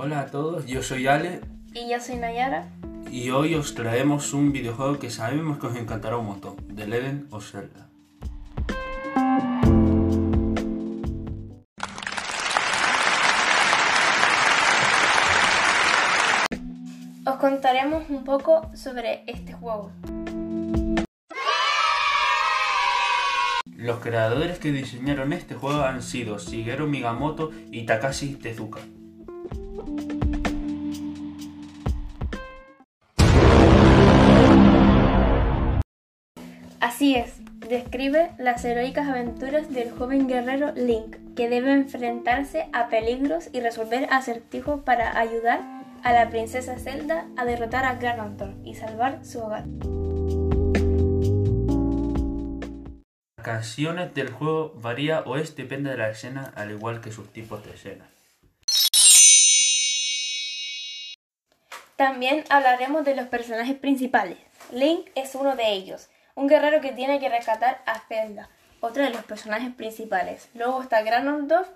Hola a todos, yo soy Ale Y yo soy Nayara. y hoy os traemos un videojuego que sabemos que os encantará un montón, The Legend of Zelda. Os contaremos un poco sobre este juego. Los creadores que diseñaron este juego han sido Shigeru Miyamoto y Takashi Tezuka. Así es, describe las heroicas aventuras del joven guerrero Link, que debe enfrentarse a peligros y resolver acertijos para ayudar a la princesa Zelda a derrotar a Ganondorf y salvar su hogar. Las canciones del juego varía o es depende de la escena, al igual que sus tipos de escenas. También hablaremos de los personajes principales. Link es uno de ellos, un guerrero que tiene que rescatar a Zelda, otro de los personajes principales. Luego está Ganondorf,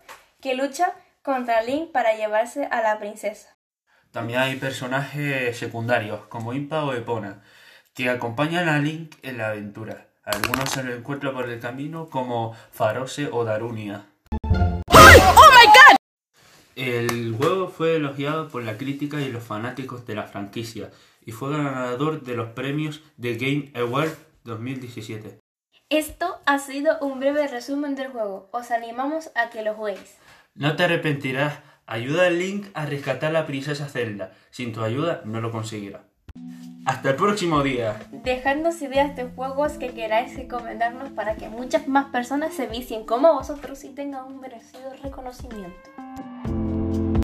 que lucha contra Link para llevarse a la princesa. También hay personajes secundarios, como Impa o Epona, que acompañan a Link en la aventura. Algunos se lo encuentran por el camino, como Farose o Darunia. El juego fue elogiado por la crítica y los fanáticos de la franquicia y fue ganador de los premios de Game Award 2017. Esto ha sido un breve resumen del juego. Os animamos a que lo juguéis. No te arrepentirás, ayuda a Link a rescatar a la princesa Zelda. Sin tu ayuda no lo conseguirá. Hasta el próximo día. Dejadnos ideas de juegos que queráis recomendarnos para que muchas más personas se vicien como vosotros y tengan un merecido reconocimiento.